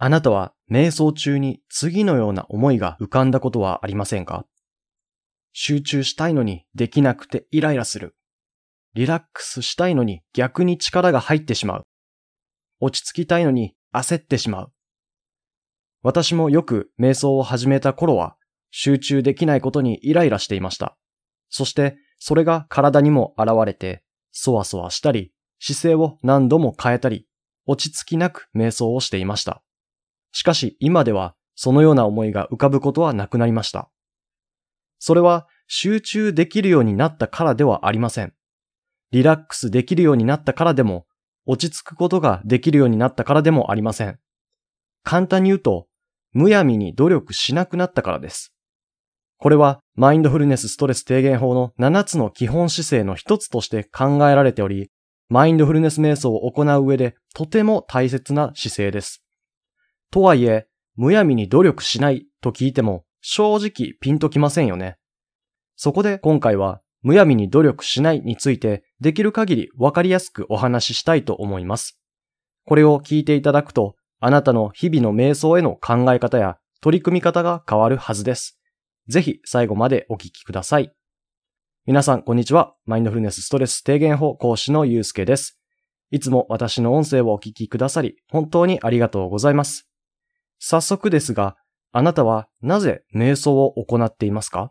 あなたは瞑想中に次のような思いが浮かんだことはありませんか？集中したいのにできなくてイライラする。リラックスしたいのに逆に力が入ってしまう。落ち着きたいのに焦ってしまう。私もよく瞑想を始めた頃は集中できないことにイライラしていました。そしてそれが体にも現れて、そわそわしたり、姿勢を何度も変えたり、落ち着きなく瞑想をしていました。しかし今ではそのような思いが浮かぶことはなくなりました。それは集中できるようになったからではありません。リラックスできるようになったからでも、落ち着くことができるようになったからでもありません。簡単に言うと、むやみに努力しなくなったからです。これはマインドフルネスストレス低減法の7つの基本姿勢の一つとして考えられており、マインドフルネス瞑想を行う上でとても大切な姿勢です。とはいえ、むやみに努力しないと聞いても正直ピンときませんよね。そこで今回はむやみに努力しないについてできる限りわかりやすくお話ししたいと思います。これを聞いていただくと、あなたの日々の瞑想への考え方や取り組み方が変わるはずです。ぜひ最後までお聞きください。皆さん、こんにちは。マインドフルネスストレス低減法講師のゆうすけです。いつも私の音声をお聞きくださり、本当にありがとうございます。早速ですが、あなたはなぜ瞑想を行っていますか？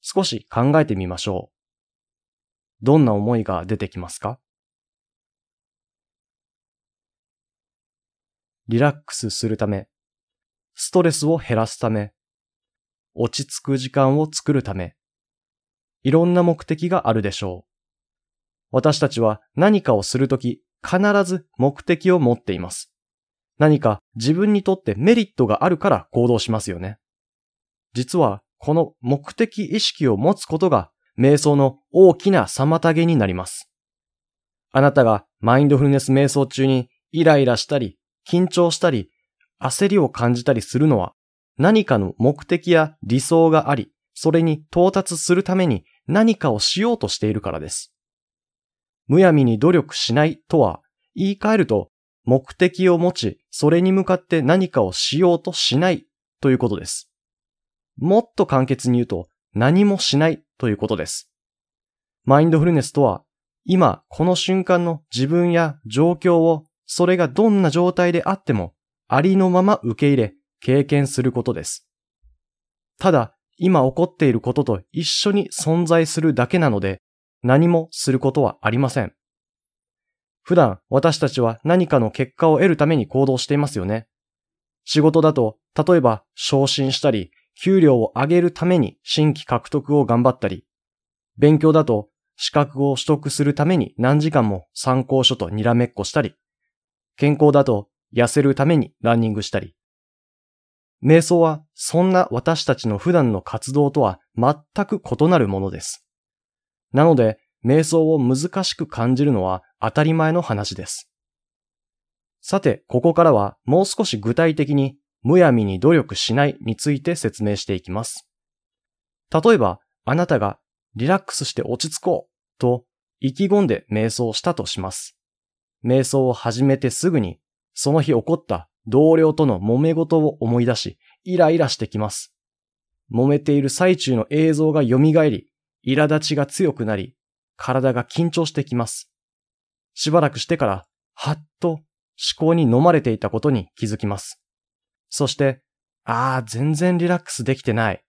少し考えてみましょう。どんな思いが出てきますか？リラックスするため、ストレスを減らすため、落ち着く時間を作るため、いろんな目的があるでしょう。私たちは何かをするとき、必ず目的を持っています。何か自分にとってメリットがあるから行動しますよね。実は、この目的意識を持つことが、瞑想の大きな妨げになります。あなたがマインドフルネス瞑想中にイライラしたり、緊張したり、焦りを感じたりするのは、何かの目的や理想があり、それに到達するために何かをしようとしているからです。むやみに努力しないとは、言い換えると、目的を持ち、それに向かって何かをしようとしないということです。もっと簡潔に言うと、何もしないということです。マインドフルネスとは、今この瞬間の自分や状況を、それがどんな状態であっても、ありのまま受け入れ、経験することです。ただ、今起こっていることと一緒に存在するだけなので、何もすることはありません。普段私たちは何かの結果を得るために行動していますよね。仕事だと、例えば昇進したり、給料を上げるために新規獲得を頑張ったり、勉強だと資格を取得するために何時間も参考書とにらめっこしたり、健康だと痩せるためにランニングしたり、瞑想はそんな私たちの普段の活動とは全く異なるものです。なので、瞑想を難しく感じるのは当たり前の話です。さて、ここからはもう少し具体的にむやみに努力しないについて説明していきます。例えば、あなたがリラックスして落ち着こうと意気込んで瞑想したとします。瞑想を始めてすぐに、その日起こった同僚との揉め事を思い出し、イライラしてきます。揉めている最中の映像が蘇り、苛立ちが強くなり、体が緊張してきます。しばらくしてから、はっと思考に飲まれていたことに気づきます。そして、ああ、全然リラックスできてない。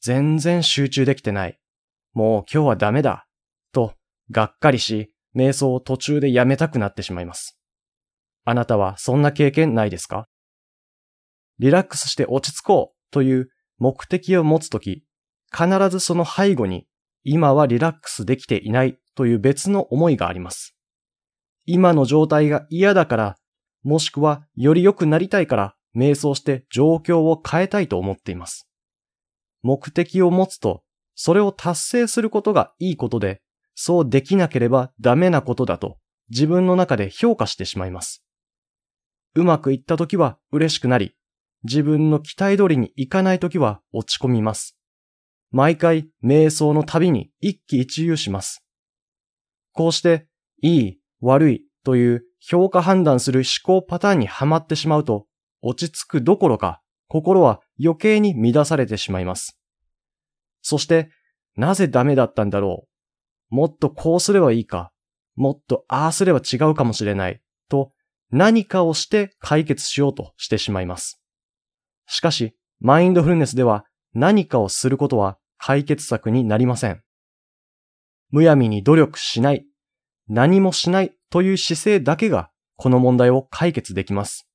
全然集中できてない。もう今日はダメだ。と、がっかりし、瞑想を途中でやめたくなってしまいます。あなたはそんな経験ないですか？リラックスして落ち着こうという目的を持つとき、必ずその背後に今はリラックスできていないという別の思いがあります。今の状態が嫌だから、もしくはより良くなりたいから瞑想して状況を変えたいと思っています。目的を持つと、それを達成することがいいことで、そうできなければダメなことだと自分の中で評価してしまいます。うまくいった時は嬉しくなり、自分の期待通りにいかない時は落ち込みます。毎回瞑想の旅に一喜一憂します。こうして、いい、悪いという評価判断する思考パターンにはまってしまうと、落ち着くどころか、心は余計に乱されてしまいます。そして、なぜダメだったんだろう。もっとこうすればいいか。もっとああすれば違うかもしれない。と、何かをして解決しようとしてしまいます。しかし、マインドフルネスでは何かをすることは解決策になりません。むやみに努力しない、何もしないという姿勢だけがこの問題を解決できます。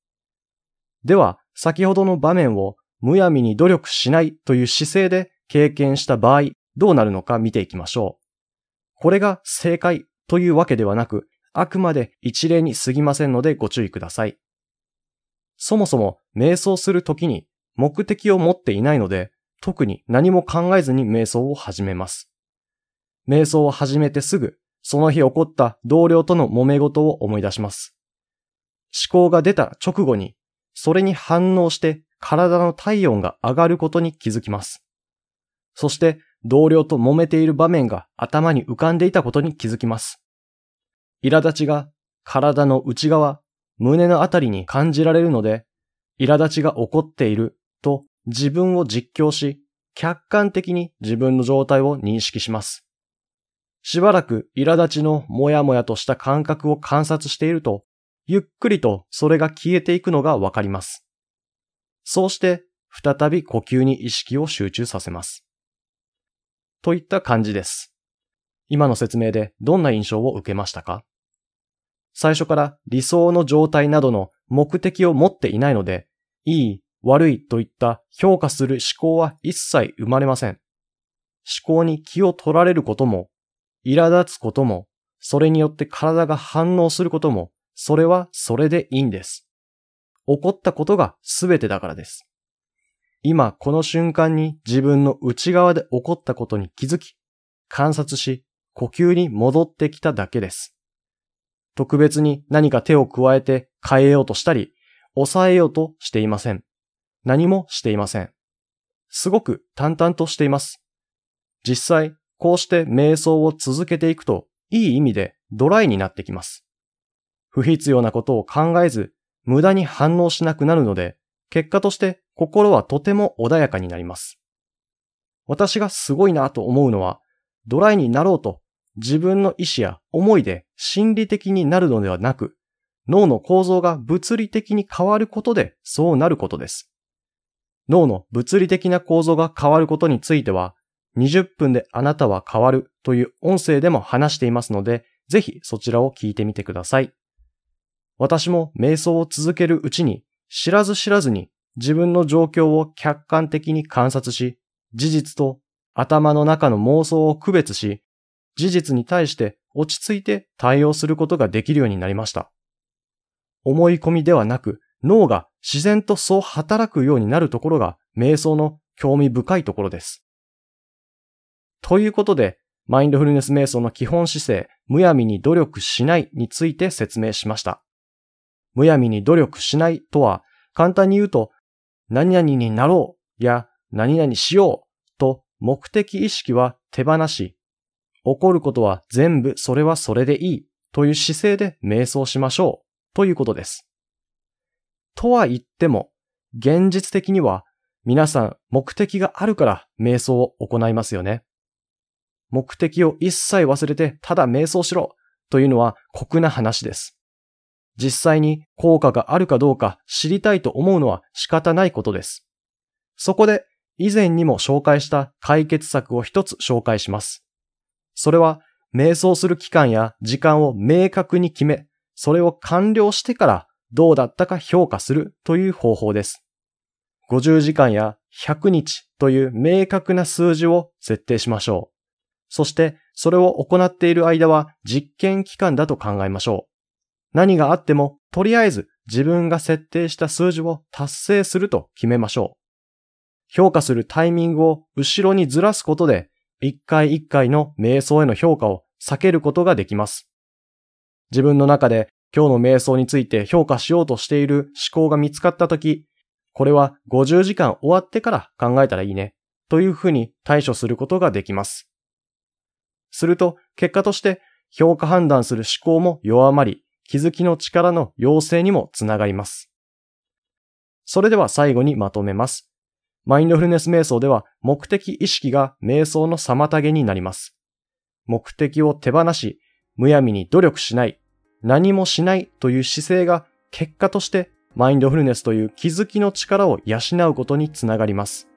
では、先ほどの場面をむやみに努力しないという姿勢で経験した場合、どうなるのか見ていきましょう。これが正解というわけではなく、あくまで一例に過ぎませんのでご注意ください。そもそも瞑想するときに目的を持っていないので、特に何も考えずに瞑想を始めます。瞑想を始めてすぐ、その日起こった同僚との揉め事を思い出します。思考が出た直後に、それに反応して体の体温が上がることに気づきます。そして同僚と揉めている場面が頭に浮かんでいたことに気づきます。苛立ちが体の内側、胸のあたりに感じられるので、苛立ちが起こっていると自分を実況し、客観的に自分の状態を認識します。しばらく苛立ちのもやもやとした感覚を観察していると、ゆっくりとそれが消えていくのがわかります。そうして再び呼吸に意識を集中させます。といった感じです。今の説明でどんな印象を受けましたか？最初から理想の状態などの目的を持っていないので、いい、悪いといった評価する思考は一切生まれません。思考に気を取られることも、苛立つことも、それによって体が反応することも、それはそれでいいんです。起こったことが全てだからです。今この瞬間に自分の内側で起こったことに気づき、観察し、呼吸に戻ってきただけです。特別に何か手を加えて変えようとしたり、抑えようとしていません。何もしていません。すごく淡々としています。実際、こうして瞑想を続けていくと、いい意味でドライになってきます。不必要なことを考えず、無駄に反応しなくなるので、結果として心はとても穏やかになります。私がすごいなと思うのは、ドライになろうと自分の意志や思いで心理的になるのではなく、脳の構造が物理的に変わることでそうなることです。脳の物理的な構造が変わることについては、20分であなたは変わるという音声でも話していますので、ぜひそちらを聞いてみてください。私も瞑想を続けるうちに、知らず知らずに自分の状況を客観的に観察し、事実と頭の中の妄想を区別し、事実に対して落ち着いて対応することができるようになりました。思い込みではなく脳が自然とそう働くようになるところが瞑想の興味深いところです。ということで、マインドフルネス瞑想の基本姿勢、むやみに努力しないについて説明しました。むやみに努力しないとは、簡単に言うと、何々になろうや何々しようと目的意識は手放し、起こることは全部それはそれでいいという姿勢で瞑想しましょうということです。とは言っても、現実的には皆さん目的があるから瞑想を行いますよね。目的を一切忘れてただ瞑想しろというのは酷な話です。実際に効果があるかどうか知りたいと思うのは仕方ないことです。そこで以前にも紹介した解決策を一つ紹介します。それは瞑想する期間や時間を明確に決め、それを完了してからどうだったか評価するという方法です。50時間や100日という明確な数字を設定しましょう。そしてそれを行っている間は実験期間だと考えましょう。何があってもとりあえず自分が設定した数字を達成すると決めましょう。評価するタイミングを後ろにずらすことで一回一回の瞑想への評価を避けることができます。自分の中で今日の瞑想について評価しようとしている思考が見つかったとき、これは50時間終わってから考えたらいいね、というふうに対処することができます。すると、結果として評価判断する思考も弱まり、気づきの力の要請にもつながります。それでは最後にまとめます。マインドフルネス瞑想では目的意識が瞑想の妨げになります。目的を手放し、むやみに努力しない、何もしないという姿勢が結果としてマインドフルネスという気づきの力を養うことにつながります。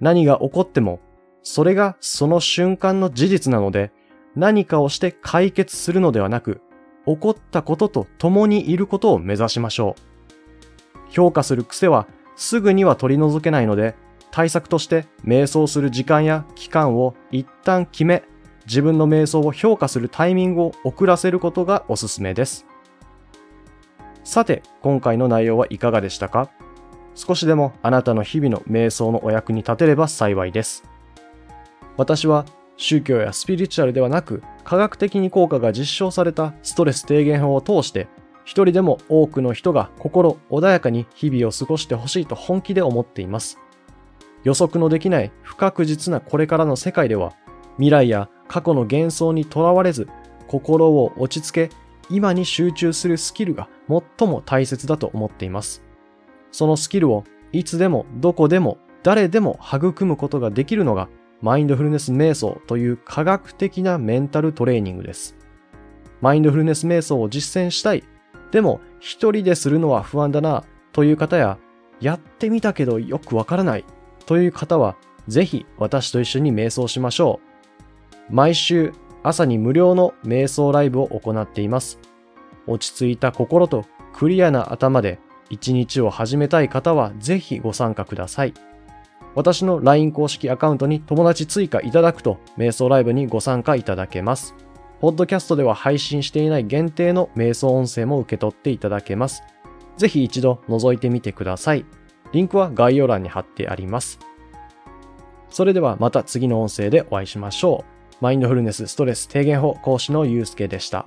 何が起こっても、それがその瞬間の事実なので、何かをして解決するのではなく、起こったことと共にいることを目指しましょう。評価する癖はすぐには取り除けないので、対策として瞑想する時間や期間を一旦決め、自分の瞑想を評価するタイミングを遅らせることがおすすめです。さて、今回の内容はいかがでしたか？少しでもあなたの日々の瞑想のお役に立てれば幸いです。私は宗教やスピリチュアルではなく科学的に効果が実証されたストレス低減法を通して一人でも多くの人が心穏やかに日々を過ごしてほしいと本気で思っています。予測のできない不確実なこれからの世界では未来や過去の幻想にとらわれず心を落ち着け今に集中するスキルが最も大切だと思っています。そのスキルをいつでもどこでも誰でも育むことができるのがマインドフルネス瞑想という科学的なメンタルトレーニングです。マインドフルネス瞑想を実践したい。でも一人でするのは不安だなという方や、やってみたけどよくわからないという方は、ぜひ私と一緒に瞑想しましょう。毎週朝に無料の瞑想ライブを行っています。落ち着いた心とクリアな頭で一日を始めたい方はぜひご参加ください。私の LINE 公式アカウントに友達追加いただくと、瞑想ライブにご参加いただけます。ポッドキャストでは配信していない限定の瞑想音声も受け取っていただけます。ぜひ一度覗いてみてください。リンクは概要欄に貼ってあります。それではまた次の音声でお会いしましょう。マインドフルネスストレス低減法講師のゆうすけでした。